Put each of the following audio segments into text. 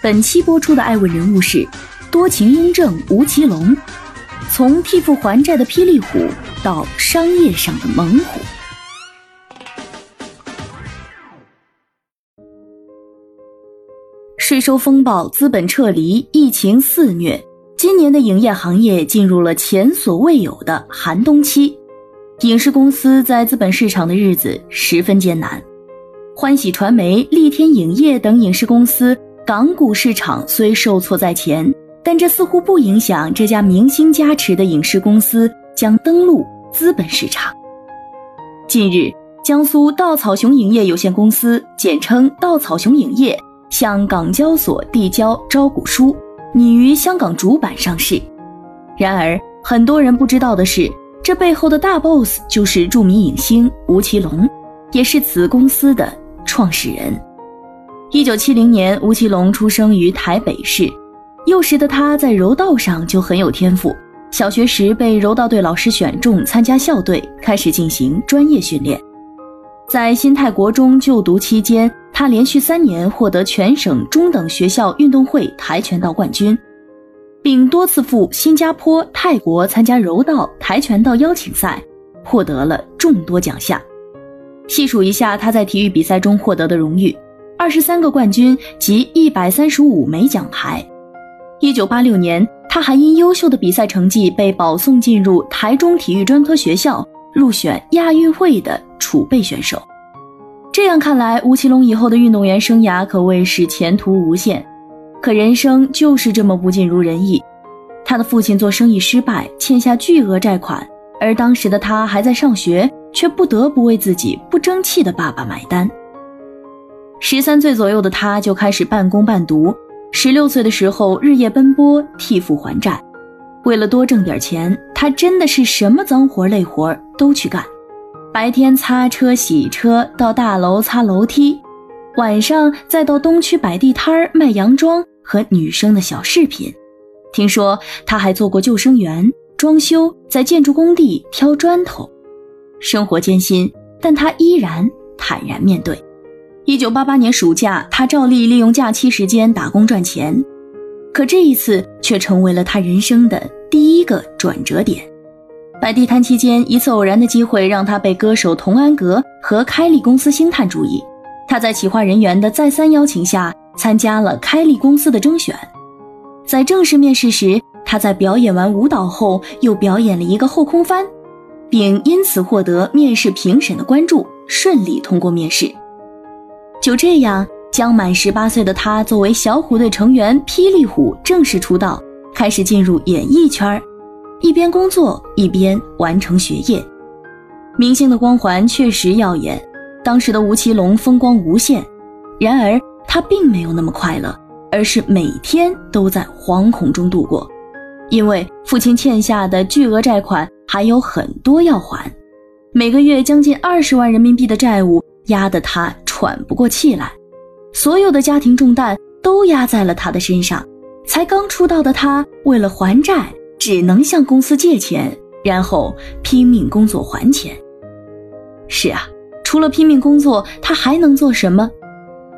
本期播出的爱问人物是多情雍正吴奇隆，从替父还债的霹雳虎到商业上的猛虎。税收风暴、资本撤离、疫情肆虐，今年的影业行业进入了前所未有的寒冬期，影视公司在资本市场的日子十分艰难。欢喜传媒、力天影业等影视公司港股市场虽受挫在前，但这似乎不影响这家明星加持的影视公司将登陆资本市场。近日，江苏稻草熊影业有限公司（简称稻草熊影业）。向港交所递交招股书，拟于香港主板上市。然而，很多人不知道的是，这背后的大 boss 就是著名影星吴奇隆，也是此公司的创始人。一九七零年，吴奇隆出生于台北市。幼时的他在柔道上就很有天赋，小学时被柔道队老师选中参加校队，开始进行专业训练。在新泰国中就读期间。他连续三年获得全省中等学校运动会跆拳道冠军，并多次赴新加坡、泰国参加柔道、跆拳道邀请赛，获得了众多奖项。细数一下他在体育比赛中获得的荣誉：二十三个冠军及一百三十五枚奖牌。一九八六年，他还因优秀的比赛成绩被保送进入台中体育专科学校，入选亚运会的储备选手。这样看来，吴奇隆以后的运动员生涯可谓是前途无限。可人生就是这么不尽如人意。他的父亲做生意失败，欠下巨额债款，而当时的他还在上学，却不得不为自己不争气的爸爸买单。十三岁左右的他就开始半工半读，十六岁的时候日夜奔波替父还债。为了多挣点钱，他真的是什么脏活累活都去干。白天擦车洗车，到大楼擦楼梯，晚上再到东区摆地摊卖洋装和女生的小饰品。听说他还做过救生员、装修，在建筑工地挑砖头。生活艰辛，但他依然坦然面对。一九八八年暑假，他照例利用假期时间打工赚钱，可这一次却成为了他人生的第一个转折点。摆地摊期间，一次偶然的机会让他被歌手童安格和开利公司星探注意。他在企划人员的再三邀请下，参加了开利公司的征选。在正式面试时，他在表演完舞蹈后，又表演了一个后空翻，并因此获得面试评审的关注，顺利通过面试。就这样，将满十八岁的他作为小虎队成员霹雳虎正式出道，开始进入演艺圈儿。一边工作一边完成学业，明星的光环确实耀眼。当时的吴奇隆风光无限，然而他并没有那么快乐，而是每天都在惶恐中度过，因为父亲欠下的巨额债款还有很多要还，每个月将近二十万人民币的债务压得他喘不过气来，所有的家庭重担都压在了他的身上。才刚出道的他，为了还债。只能向公司借钱，然后拼命工作还钱。是啊，除了拼命工作，他还能做什么？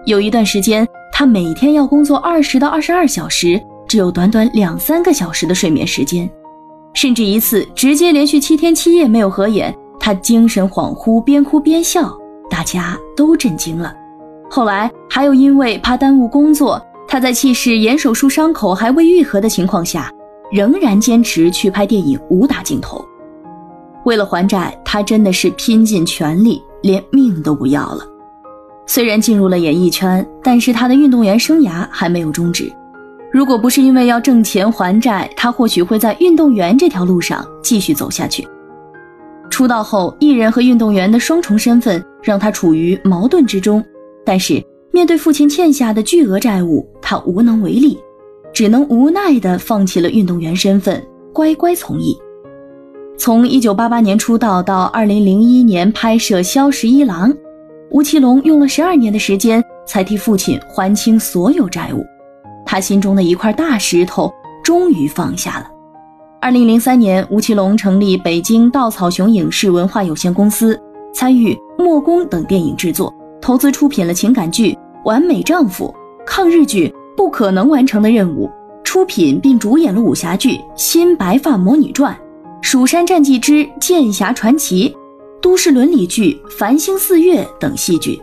有一段时间，他每天要工作二十到二十二小时，只有短短两三个小时的睡眠时间，甚至一次直接连续七天七夜没有合眼，他精神恍惚，边哭边笑，大家都震惊了。后来还有因为怕耽误工作，他在气势眼手术伤口还未愈合的情况下。仍然坚持去拍电影武打镜头，为了还债，他真的是拼尽全力，连命都不要了。虽然进入了演艺圈，但是他的运动员生涯还没有终止。如果不是因为要挣钱还债，他或许会在运动员这条路上继续走下去。出道后，艺人和运动员的双重身份让他处于矛盾之中，但是面对父亲欠下的巨额债务，他无能为力。只能无奈地放弃了运动员身份，乖乖从艺。从1988年出道到2001年拍摄《萧十一郎》，吴奇隆用了十二年的时间才替父亲还清所有债务。他心中的一块大石头终于放下了。2003年，吴奇隆成立北京稻草熊影视文化有限公司，参与《墨攻》等电影制作，投资出品了情感剧《完美丈夫》、抗日剧《不可能完成的任务》，出品并主演了武侠剧《新白发魔女传》。《蜀山战记之剑侠传奇》、都市伦理剧《繁星四月》等戏剧。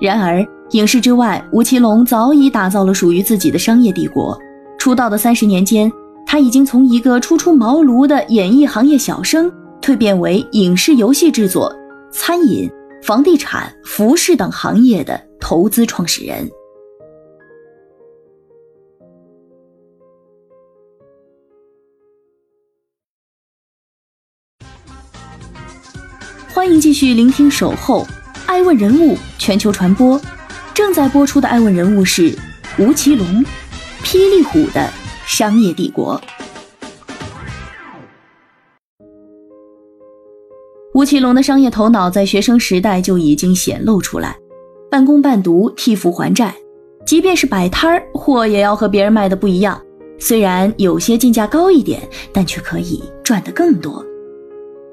然而，影视之外，吴奇隆早已打造了属于自己的商业帝国。出道的三十年间，他已经从一个初出茅庐的演艺行业小生，蜕变为影视游戏制作、餐饮、房地产、服饰等行业的投资创始人。欢迎继续聆听《守候》，爱问人物全球传播，正在播出的爱问人物是吴奇隆，霹雳虎的商业帝国。吴奇隆的商业头脑在学生时代就已经显露出来，半工半读替父还债，即便是摆摊儿，货也要和别人卖的不一样，虽然有些进价高一点，但却可以赚得更多。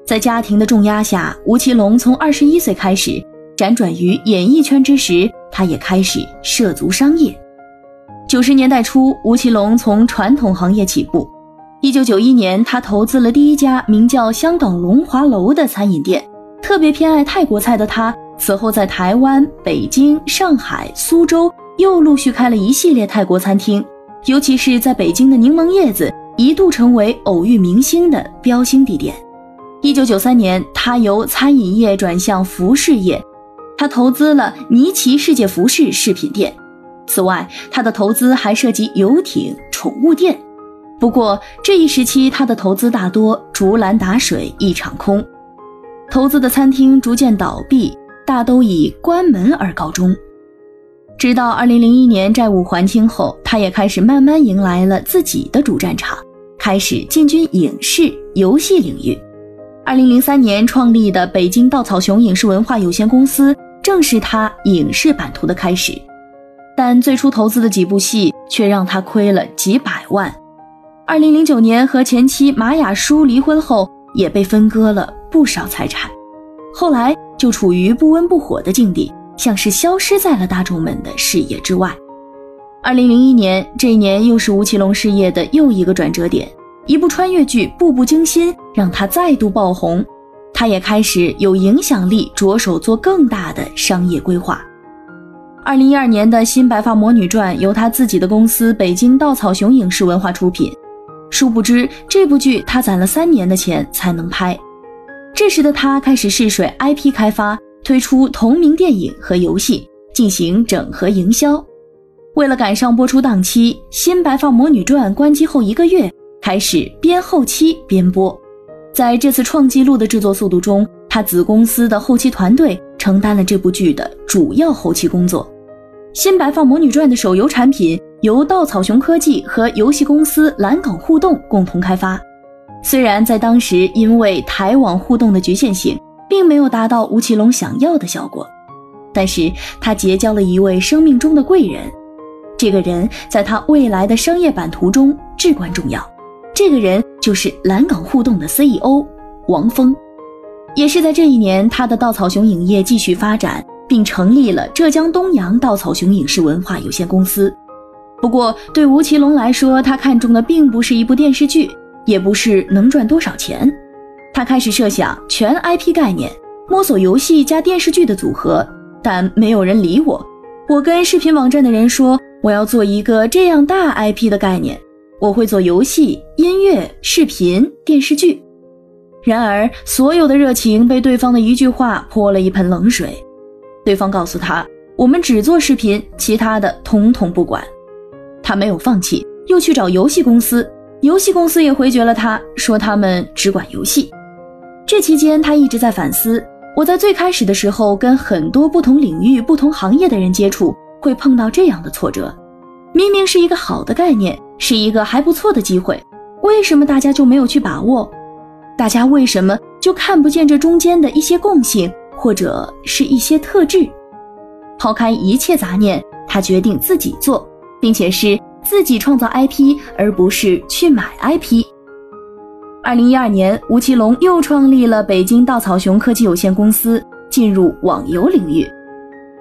在家庭的重压下，吴奇隆从二十一岁开始辗转于演艺圈之时，他也开始涉足商业。九十年代初，吴奇隆从传统行业起步。一九九一年，他投资了第一家名叫香港龙华楼的餐饮店。特别偏爱泰国菜的他，此后在台湾、北京、上海、苏州又陆续开了一系列泰国餐厅，尤其是在北京的柠檬叶子，一度成为偶遇明星的标星地点。一九九三年，他由餐饮业转向服饰业，他投资了尼奇世界服饰饰品店。此外，他的投资还涉及游艇、宠物店。不过，这一时期他的投资大多竹篮打水一场空，投资的餐厅逐渐倒闭，大都以关门而告终。直到二零零一年债务还清后，他也开始慢慢迎来了自己的主战场，开始进军影视、游戏领域。二零零三年创立的北京稻草熊影视文化有限公司，正是他影视版图的开始。但最初投资的几部戏却让他亏了几百万。二零零九年和前妻马雅舒离婚后，也被分割了不少财产。后来就处于不温不火的境地，像是消失在了大众们的视野之外。二零零一年这一年，又是吴奇隆事业的又一个转折点。一部穿越剧《步步惊心》让他再度爆红，他也开始有影响力，着手做更大的商业规划。二零一二年的新《白发魔女传》由他自己的公司北京稻草熊影视文化出品，殊不知这部剧他攒了三年的钱才能拍。这时的他开始试水 IP 开发，推出同名电影和游戏进行整合营销。为了赶上播出档期，《新白发魔女传》关机后一个月。开始边后期边播，在这次创纪录的制作速度中，他子公司的后期团队承担了这部剧的主要后期工作。《新白发魔女传》的手游产品由稻草熊科技和游戏公司蓝港互动共同开发。虽然在当时因为台网互动的局限性，并没有达到吴奇隆想要的效果，但是他结交了一位生命中的贵人，这个人在他未来的商业版图中至关重要。这个人就是蓝港互动的 CEO 王峰，也是在这一年，他的稻草熊影业继续发展，并成立了浙江东阳稻草熊影视文化有限公司。不过，对吴奇隆来说，他看中的并不是一部电视剧，也不是能赚多少钱。他开始设想全 IP 概念，摸索游戏加电视剧的组合，但没有人理我。我跟视频网站的人说，我要做一个这样大 IP 的概念。我会做游戏、音乐、视频、电视剧，然而所有的热情被对方的一句话泼了一盆冷水。对方告诉他：“我们只做视频，其他的统统不管。”他没有放弃，又去找游戏公司，游戏公司也回绝了他，说他们只管游戏。这期间，他一直在反思：我在最开始的时候跟很多不同领域、不同行业的人接触，会碰到这样的挫折。明明是一个好的概念。是一个还不错的机会，为什么大家就没有去把握？大家为什么就看不见这中间的一些共性，或者是一些特质？抛开一切杂念，他决定自己做，并且是自己创造 IP，而不是去买 IP。二零一二年，吴奇隆又创立了北京稻草熊科技有限公司，进入网游领域。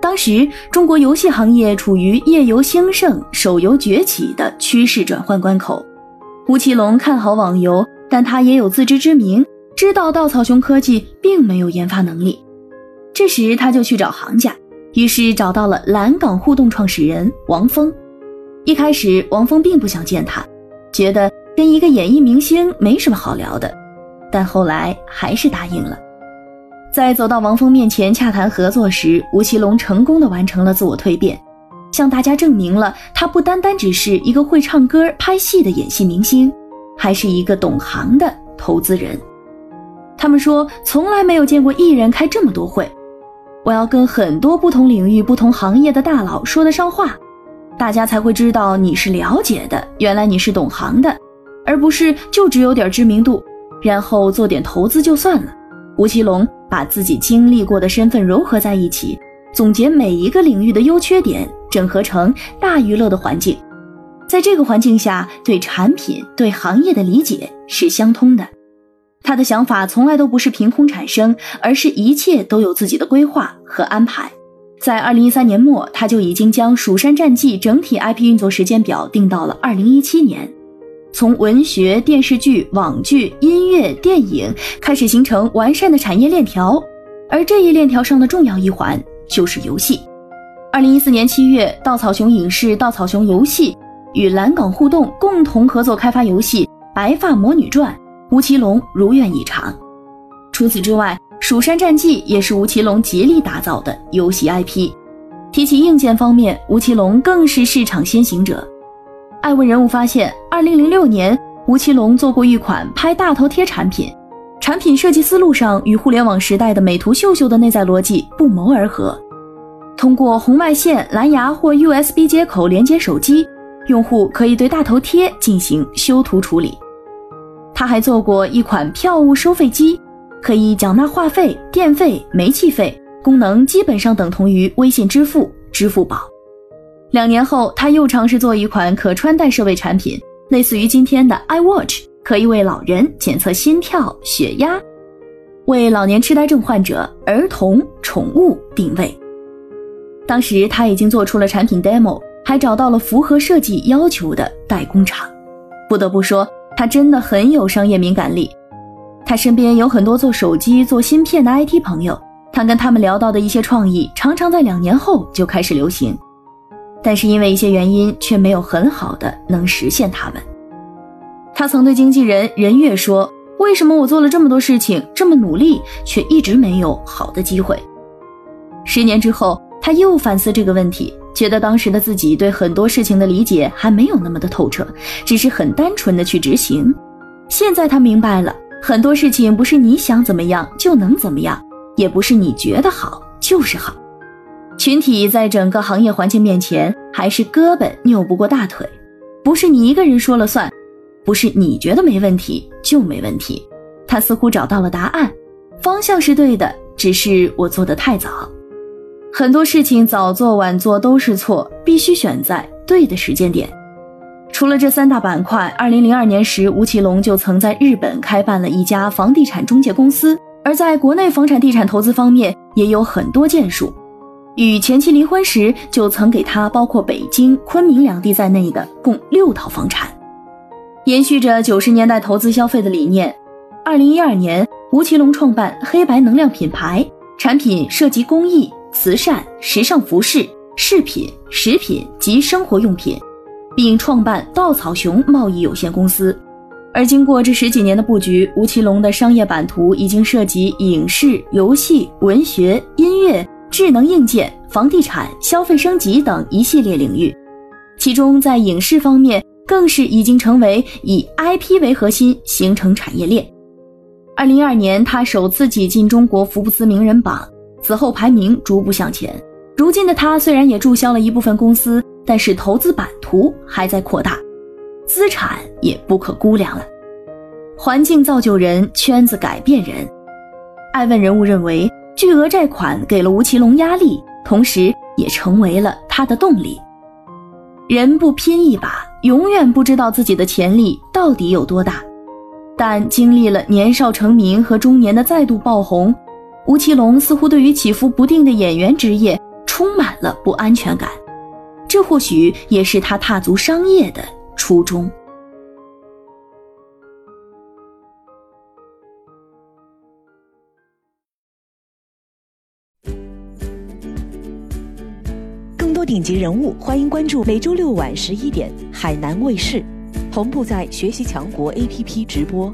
当时，中国游戏行业处于页游兴盛、手游崛起的趋势转换关口。吴奇隆看好网游，但他也有自知之明，知道稻草熊科技并没有研发能力。这时，他就去找行家。于是找到了蓝港互动创始人王峰。一开始，王峰并不想见他，觉得跟一个演艺明星没什么好聊的。但后来还是答应了。在走到王峰面前洽谈合作时，吴奇隆成功的完成了自我蜕变，向大家证明了他不单单只是一个会唱歌、拍戏的演戏明星，还是一个懂行的投资人。他们说，从来没有见过艺人开这么多会。我要跟很多不同领域、不同行业的大佬说得上话，大家才会知道你是了解的，原来你是懂行的，而不是就只有点知名度，然后做点投资就算了。吴奇隆把自己经历过的身份糅合在一起，总结每一个领域的优缺点，整合成大娱乐的环境，在这个环境下，对产品、对行业的理解是相通的。他的想法从来都不是凭空产生，而是一切都有自己的规划和安排。在二零一三年末，他就已经将《蜀山战纪》整体 IP 运作时间表定到了二零一七年。从文学、电视剧、网剧、音乐、电影开始形成完善的产业链条，而这一链条上的重要一环就是游戏。二零一四年七月，稻草熊影视、稻草熊游戏与蓝港互动共同合作开发游戏《白发魔女传》。吴奇隆如愿以偿。除此之外，《蜀山战纪》也是吴奇隆极力打造的游戏 IP。提起硬件方面，吴奇隆更是市场先行者。爱问人物发现，二零零六年，吴奇隆做过一款拍大头贴产品，产品设计思路上与互联网时代的美图秀秀的内在逻辑不谋而合。通过红外线、蓝牙或 USB 接口连接手机，用户可以对大头贴进行修图处理。他还做过一款票务收费机，可以缴纳话费、电费、煤气费，功能基本上等同于微信支付、支付宝。两年后，他又尝试做一款可穿戴设备产品，类似于今天的 iWatch，可以为老人检测心跳、血压，为老年痴呆症患者、儿童、宠物定位。当时他已经做出了产品 demo，还找到了符合设计要求的代工厂。不得不说。他真的很有商业敏感力，他身边有很多做手机、做芯片的 IT 朋友，他跟他们聊到的一些创意，常常在两年后就开始流行，但是因为一些原因，却没有很好的能实现他们。他曾对经纪人任月说：“为什么我做了这么多事情，这么努力，却一直没有好的机会？”十年之后，他又反思这个问题。觉得当时的自己对很多事情的理解还没有那么的透彻，只是很单纯的去执行。现在他明白了，很多事情不是你想怎么样就能怎么样，也不是你觉得好就是好。群体在整个行业环境面前还是胳膊拗不过大腿，不是你一个人说了算，不是你觉得没问题就没问题。他似乎找到了答案，方向是对的，只是我做的太早。很多事情早做晚做都是错，必须选在对的时间点。除了这三大板块，二零零二年时，吴奇隆就曾在日本开办了一家房地产中介公司，而在国内房产地产投资方面也有很多建树。与前妻离婚时，就曾给他包括北京、昆明两地在内的共六套房产。延续着九十年代投资消费的理念，二零一二年，吴奇隆创办黑白能量品牌，产品涉及公益。慈善、时尚服饰、饰品、食品及生活用品，并创办稻草熊贸易有限公司。而经过这十几年的布局，吴奇隆的商业版图已经涉及影视、游戏、文学、音乐、智能硬件、房地产、消费升级等一系列领域。其中，在影视方面，更是已经成为以 IP 为核心形成产业链。二零一二年，他首次挤进中国福布斯名人榜。此后排名逐步向前，如今的他虽然也注销了一部分公司，但是投资版图还在扩大。资产也不可估量了。环境造就人，圈子改变人。爱问人物认为，巨额债款给了吴奇隆压力，同时也成为了他的动力。人不拼一把，永远不知道自己的潜力到底有多大。但经历了年少成名和中年的再度爆红，吴奇隆似乎对于起伏不定的演员职业充满了不安全感。这或许也是他踏足商业的初衷。更多顶级人物，欢迎关注每周六晚十一点海南卫视，同步在学习强国 APP 直播。